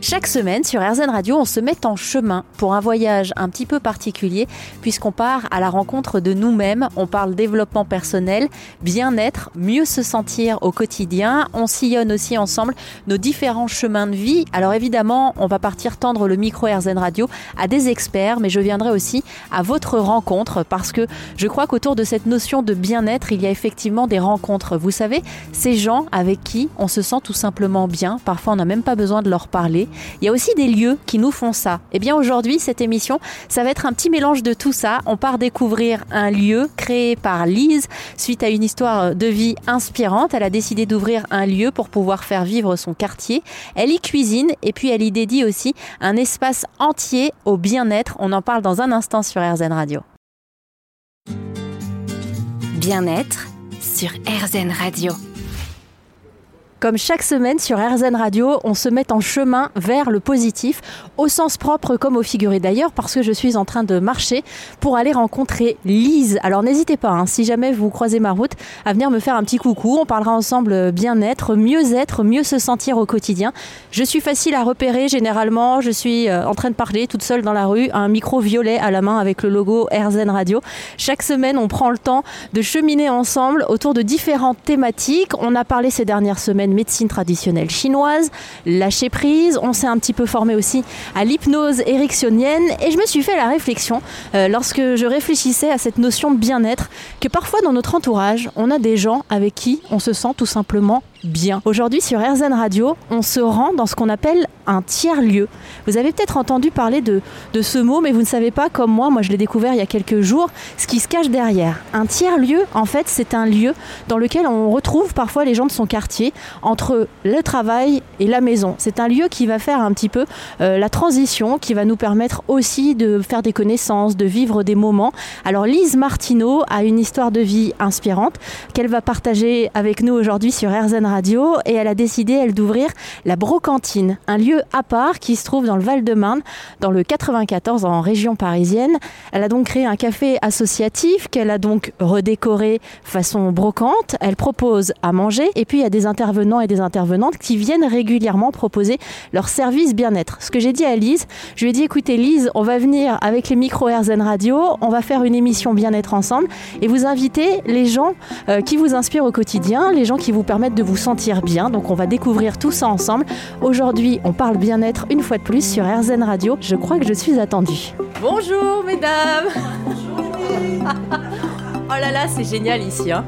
Chaque semaine sur RZN Radio, on se met en chemin pour un voyage un petit peu particulier puisqu'on part à la rencontre de nous-mêmes. On parle développement personnel, bien-être, mieux se sentir au quotidien. On sillonne aussi ensemble nos différents chemins de vie. Alors évidemment, on va partir tendre le micro RZN Radio à des experts, mais je viendrai aussi à votre rencontre parce que je crois qu'autour de cette notion de bien-être, il y a effectivement des rencontres. Vous savez, ces gens avec qui on se sent tout simplement bien. Parfois, on n'a même pas besoin de leur parler. Il y a aussi des lieux qui nous font ça. Eh bien aujourd'hui, cette émission, ça va être un petit mélange de tout ça. On part découvrir un lieu créé par Lise suite à une histoire de vie inspirante. Elle a décidé d'ouvrir un lieu pour pouvoir faire vivre son quartier. Elle y cuisine et puis elle y dédie aussi un espace entier au bien-être. On en parle dans un instant sur RZN Radio. Bien-être sur RZN Radio. Comme chaque semaine sur RZN Radio, on se met en chemin vers le positif, au sens propre comme au figuré d'ailleurs, parce que je suis en train de marcher pour aller rencontrer Lise. Alors n'hésitez pas, hein, si jamais vous croisez ma route, à venir me faire un petit coucou. On parlera ensemble bien-être, mieux être, mieux se sentir au quotidien. Je suis facile à repérer généralement. Je suis euh, en train de parler toute seule dans la rue, un micro violet à la main avec le logo RZN Radio. Chaque semaine, on prend le temps de cheminer ensemble autour de différentes thématiques. On a parlé ces dernières semaines médecine traditionnelle chinoise, lâcher prise. On s'est un petit peu formé aussi à l'hypnose érectionienne et je me suis fait la réflexion euh, lorsque je réfléchissais à cette notion de bien-être que parfois dans notre entourage, on a des gens avec qui on se sent tout simplement bien. Aujourd'hui sur RZN Radio, on se rend dans ce qu'on appelle un tiers-lieu. Vous avez peut-être entendu parler de, de ce mot, mais vous ne savez pas, comme moi, moi je l'ai découvert il y a quelques jours, ce qui se cache derrière. Un tiers-lieu, en fait, c'est un lieu dans lequel on retrouve parfois les gens de son quartier, entre le travail et la maison. C'est un lieu qui va faire un petit peu euh, la transition, qui va nous permettre aussi de faire des connaissances, de vivre des moments. Alors Lise Martineau a une histoire de vie inspirante qu'elle va partager avec nous aujourd'hui sur RZN Radio et elle a décidé, elle, d'ouvrir la Brocantine, un lieu à part qui se trouve dans le Val-de-Marne, dans le 94 en région parisienne. Elle a donc créé un café associatif qu'elle a donc redécoré façon brocante. Elle propose à manger et puis il y a des intervenants et des intervenantes qui viennent régulièrement proposer leur service bien-être. Ce que j'ai dit à Lise, je lui ai dit écoutez Lise, on va venir avec les micros RZN Radio, on va faire une émission bien-être ensemble et vous inviter les gens euh, qui vous inspirent au quotidien, les gens qui vous permettent de vous sentir bien. Donc on va découvrir tout ça ensemble. Aujourd'hui, on parle bien-être une fois de plus sur RZN Radio. Je crois que je suis attendue. Bonjour mesdames. oh là là, c'est génial ici. Hein.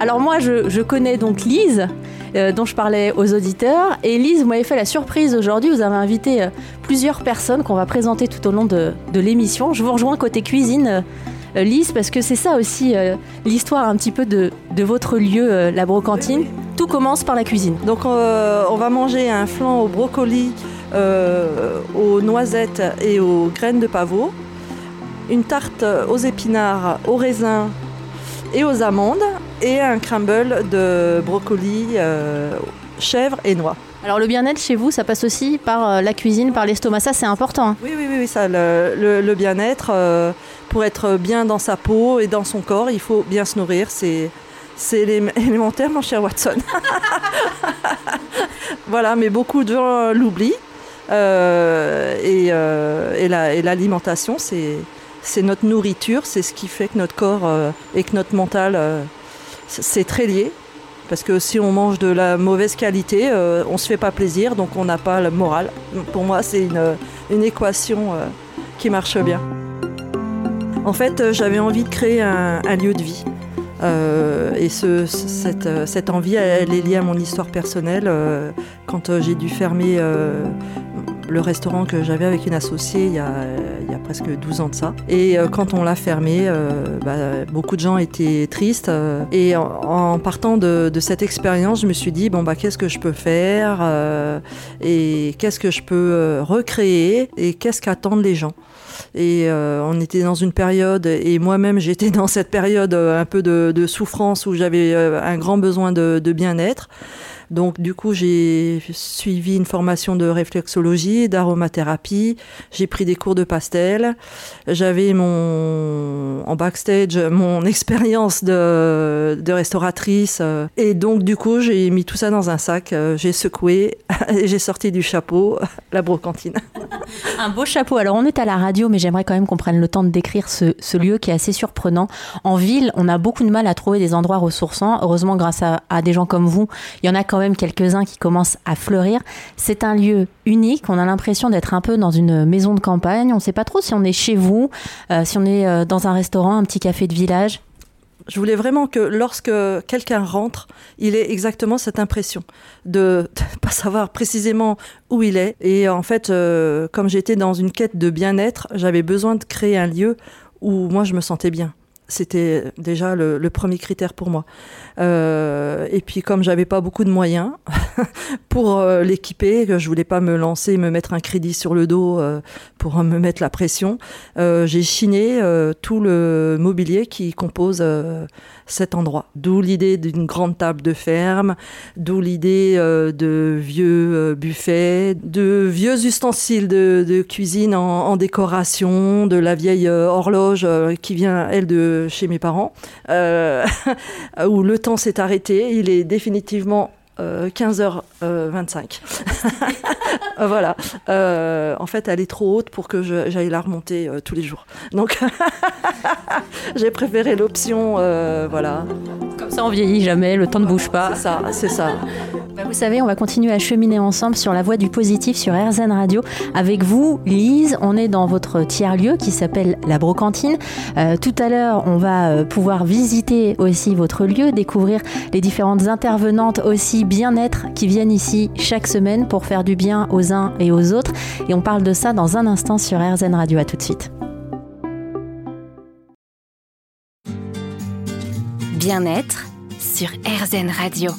Alors moi, je, connais donc Lise. Euh, dont je parlais aux auditeurs. Et Lise, vous m'avez fait la surprise aujourd'hui. Vous avez invité euh, plusieurs personnes qu'on va présenter tout au long de, de l'émission. Je vous rejoins côté cuisine. Euh, Lise, parce que c'est ça aussi euh, l'histoire un petit peu de, de votre lieu, euh, la brocantine. Tout commence par la cuisine. Donc on va manger un flan au brocoli, aux noisettes et aux graines de pavot, une tarte aux épinards, aux raisins et aux amandes, et un crumble de brocoli, chèvre et noix. Alors le bien-être chez vous, ça passe aussi par la cuisine, par l'estomac, ça c'est important. Oui, oui, oui, ça, le, le, le bien-être, euh, pour être bien dans sa peau et dans son corps, il faut bien se nourrir, c'est, c'est élémentaire mon cher Watson. voilà, mais beaucoup de gens l'oublient. Euh, et, euh, et, la, et, l'alimentation, c'est, notre nourriture, c'est ce qui fait que notre corps euh, et que notre mental, c'est très lié. Parce que si on mange de la mauvaise qualité, on ne se fait pas plaisir, donc on n'a pas le moral. Pour moi, c'est une, une, équation qui marche bien. En fait, euh, j'avais envie de créer un, lieu de vie. Euh, et ce, cette, envie, elle est liée à mon histoire personnelle. Euh, quand j'ai dû fermer euh, le restaurant que j'avais avec une associée il y, a, presque 12 ans de ça. Et quand on l'a fermé, bah, beaucoup de gens étaient tristes. et en, en partant de, de, cette expérience, je me suis dit, bon, bah, qu'est-ce que je peux faire Et qu'est-ce que je peux recréer Et qu'est-ce qu'attendent les gens et euh, on était dans une période, et moi-même j'étais dans cette période un peu de, souffrance où j'avais un grand besoin de, de bien-être. Donc du coup, j'ai suivi une formation de réflexologie, d'aromathérapie, j'ai pris des cours de pastel, j'avais mon en backstage mon expérience de, de restauratrice et donc du coup, j'ai mis tout ça dans un sac, j'ai secoué et j'ai sorti du chapeau la brocantine. Un beau chapeau. Alors on est à la radio, mais j'aimerais quand même qu'on prenne le temps de décrire ce, lieu qui est assez surprenant. En ville, on a beaucoup de mal à trouver des endroits ressourçants. Heureusement, grâce à, à des gens comme vous, il y en a quand même quelques-uns qui commencent à fleurir. C'est un lieu unique. On a l'impression d'être un peu dans une maison de campagne. On ne sait pas trop si on est chez vous, euh, si on est euh, dans un restaurant, un petit café de village. Je voulais vraiment que lorsque quelqu'un rentre, il ait exactement cette impression de ne pas savoir précisément où il est. Et en fait, euh, comme j'étais dans une quête de bien-être, j'avais besoin de créer un lieu où moi je me sentais bien. C'était déjà le, premier critère pour moi. Euh, et puis comme j'avais pas beaucoup de moyens pour euh, l'équiper, que je voulais pas me lancer, me mettre un crédit sur le dos euh, pour me mettre la pression, j'ai chiné tout le mobilier qui compose cet endroit. D'où l'idée d'une grande table de ferme, d'où l'idée de vieux buffets, de vieux ustensiles de, cuisine en, décoration, de la vieille horloge qui vient elle de chez mes parents, où le temps s'est arrêté. Il est définitivement euh, 15h25. voilà. Euh, en fait, elle est trop haute pour que j'aille la remonter euh, tous les jours. Donc, j'ai préféré l'option, euh, voilà. Comme ça, on vieillit jamais, le temps ne bouge pas. C'est ça, c'est ça. Bah, vous savez, on va continuer à cheminer ensemble sur la voie du positif sur RZN Radio. Avec vous, Lise, on est dans votre tiers-lieu qui s'appelle la Brocantine. Euh, tout à l'heure, on va euh, pouvoir visiter aussi votre lieu, découvrir les différentes intervenantes aussi bien-être qui viennent ici chaque semaine pour faire du bien aux uns et aux autres. Et on parle de ça dans un instant sur RZN Radio. À tout de suite. Bien-être sur RZN Radio.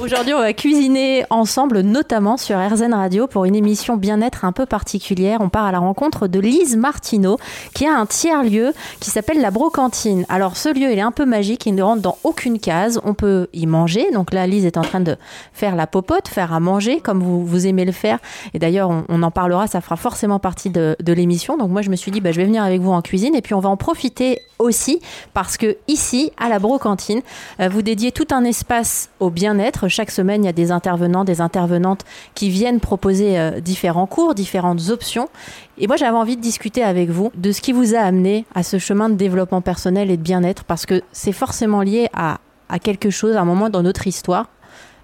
Aujourd'hui, on va cuisiner ensemble, notamment sur RZN Radio, pour une émission bien-être un peu particulière. On part à la rencontre de Lise Martineau, qui a un tiers-lieu qui s'appelle la Brocantine. Alors, ce lieu, il est un peu magique, il ne rentre dans aucune case. On peut y manger. Donc là, Lise est en train de faire la popote, faire à manger, comme vous, aimez le faire. Et d'ailleurs, on, en parlera, ça fera forcément partie de, de l'émission. Donc moi, je me suis dit, bah, je vais venir avec vous en cuisine, et puis on va en profiter aussi, parce que ici, à la Brocantine, euh, vous dédiez tout un espace au bien-être chaque semaine, il y a des intervenants, des intervenantes qui viennent proposer euh, différents cours, différentes options. Et moi, j'avais envie de discuter avec vous de ce qui vous a amené à ce chemin de développement personnel et de bien-être, parce que c'est forcément lié à, quelque chose, à un moment dans notre histoire.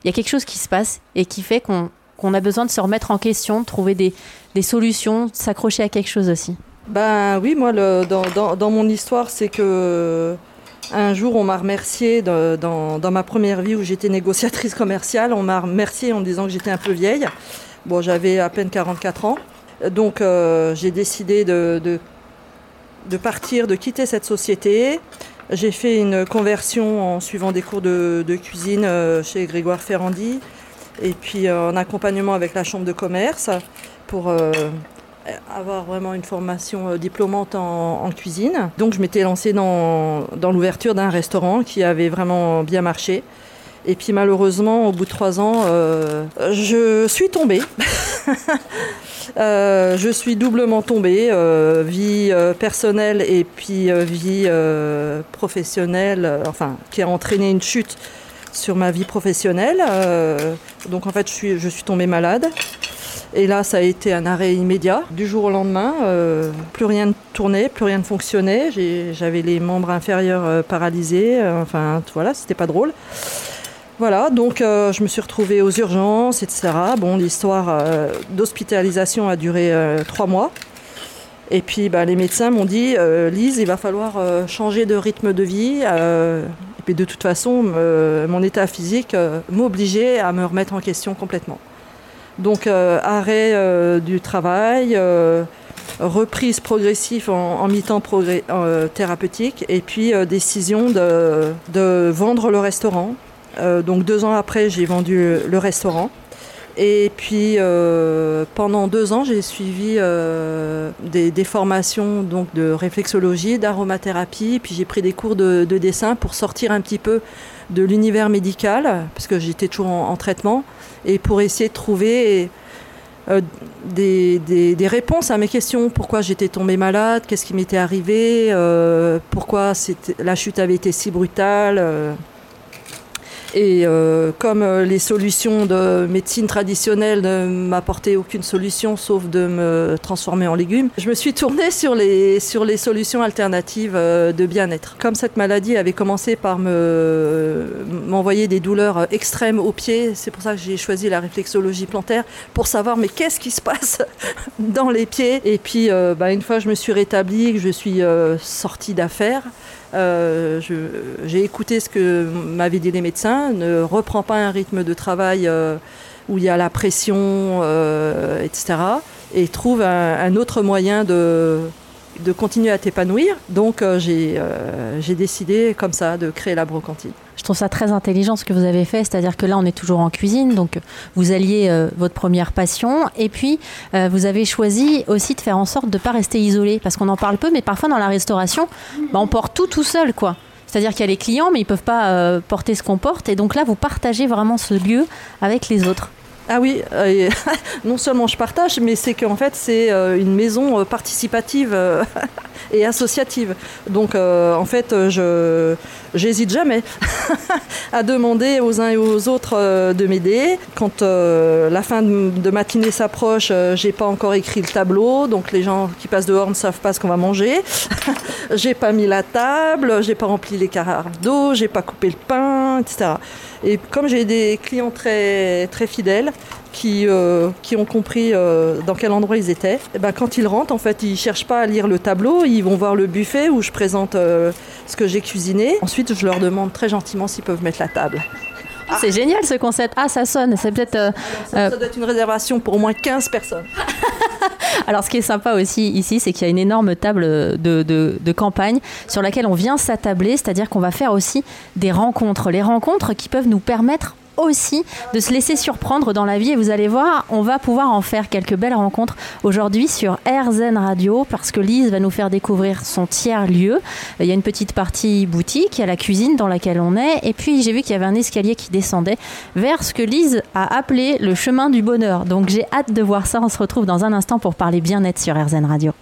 Il y a quelque chose qui se passe et qui fait qu'on qu a besoin de se remettre en question, de trouver des, solutions, de s'accrocher à quelque chose aussi. Ben oui, moi, dans mon histoire, c'est que un jour, on m'a remercié dans, ma première vie où j'étais négociatrice commerciale. On m'a remercié en disant que j'étais un peu vieille. Bon, j'avais à peine 44 ans. Donc, euh, j'ai décidé de, partir, de quitter cette société. J'ai fait une conversion en suivant des cours de, cuisine euh, chez Grégoire Ferrandi et puis euh, en accompagnement avec la chambre de commerce pour avoir vraiment une formation diplômante en, cuisine. Donc je m'étais lancée dans, dans l'ouverture d'un restaurant qui avait vraiment bien marché. Et puis malheureusement, au bout de trois ans, euh, je suis tombée. euh, je suis doublement tombée, euh, vie personnelle et puis vie professionnelle, enfin, qui a entraîné une chute sur ma vie professionnelle. donc en fait, je suis, je suis tombée malade. Et là, ça a été un arrêt immédiat. Du jour au lendemain, euh, plus rien ne tournait, plus rien ne fonctionnait. J'avais les membres inférieurs euh, paralysés. Euh, enfin, voilà, c'était pas drôle. Voilà, donc je me suis retrouvée aux urgences, etc. Bon, l'histoire d'hospitalisation a duré trois mois. Et puis bah, les médecins m'ont dit, Lise, il va falloir changer de rythme de vie. et puis de toute façon, mon état physique m'obligeait à me remettre en question complètement. Donc euh, arrêt euh, du travail, euh, reprise progressive en, mi-temps thérapeutique et puis décision de, vendre le restaurant. donc deux ans après, j'ai vendu le restaurant. Et puis euh, pendant deux ans, j'ai suivi euh, des, formations donc de réflexologie, d'aromathérapie, puis j'ai pris des cours de, de, dessin pour sortir un petit peu de l'univers médical, parce que j'étais toujours en, en, traitement, et pour essayer de trouver euh, des, des, des, réponses à mes questions. Pourquoi j'étais tombée malade, qu'est-ce qui m'était arrivé, pourquoi la chute avait été si brutale? Et euh, comme euh, les solutions de médecine traditionnelle ne m'apportaient aucune solution sauf de me transformer en légumes, je me suis tournée sur les, sur les solutions alternatives euh, de bien-être. Comme cette maladie avait commencé par m'envoyer des douleurs extrêmes aux pieds, c'est pour ça que j'ai choisi la réflexologie plantaire pour savoir mais qu'est-ce qui se passe dans les pieds. Et puis bah, une fois je me suis rétablie, que je suis sortie d'affaires, euh, j'ai écouté ce que m'avaient dit les médecins. Ne reprends pas un rythme de travail euh, où il y a la pression, euh, etc. Et trouve un, un autre moyen de, de continuer à t'épanouir. Donc euh, euh, j'ai décidé comme ça de créer la brocantine. Je trouve ça très intelligent ce que vous avez fait, c'est-à-dire que là on est toujours en cuisine, donc vous alliez euh, votre première passion et puis vous avez choisi aussi de faire en sorte de ne pas rester isolé, parce qu'on en parle peu, mais parfois dans la restauration, bah, on porte tout tout seul quoi. C'est-à-dire qu'il y a les clients, mais ils ne peuvent pas porter ce qu'on porte. Et donc là, vous partagez vraiment ce lieu avec les autres. Ah oui, euh, non seulement je partage, mais c'est qu'en fait c'est euh, une maison euh, participative et associative. Donc en fait je j'hésite jamais à demander aux uns et aux autres de m'aider. Quand la fin de matinée s'approche, j'ai pas encore écrit le tableau, donc les gens qui passent dehors ne savent pas ce qu'on va manger. j'ai pas mis la table, j'ai pas rempli les carafes d'eau, j'ai pas coupé le pain, etc. Et comme j'ai des clients très très fidèles, qui, euh, qui ont compris euh, dans quel endroit ils étaient. Et ben, quand ils rentrent, en fait, ils cherchent pas à lire le tableau, ils vont voir le buffet où je présente euh, ce que j'ai cuisiné. Ensuite, je leur demande très gentiment s'ils peuvent mettre la table. Ah. C'est génial ce concept. Ah, ça sonne. C'est peut-être. Ça, ça, doit être une réservation pour au moins 15 personnes. Alors, ce qui est sympa aussi ici, c'est qu'il y a une énorme table de, de, campagne sur laquelle on vient s'attabler, c'est-à-dire qu'on va faire aussi des rencontres. Les rencontres qui peuvent nous permettre aussi de se laisser surprendre dans la vie et vous allez voir, on va pouvoir en faire quelques belles rencontres aujourd'hui sur RZN Radio parce que Lise va nous faire découvrir son tiers lieu. Il y a une petite partie boutique, il y a la cuisine dans laquelle on est et puis j'ai vu qu'il y avait un escalier qui descendait vers ce que Lise a appelé le chemin du bonheur. Donc j'ai hâte de voir ça, on se retrouve dans un instant pour parler bien-être sur RZN Radio.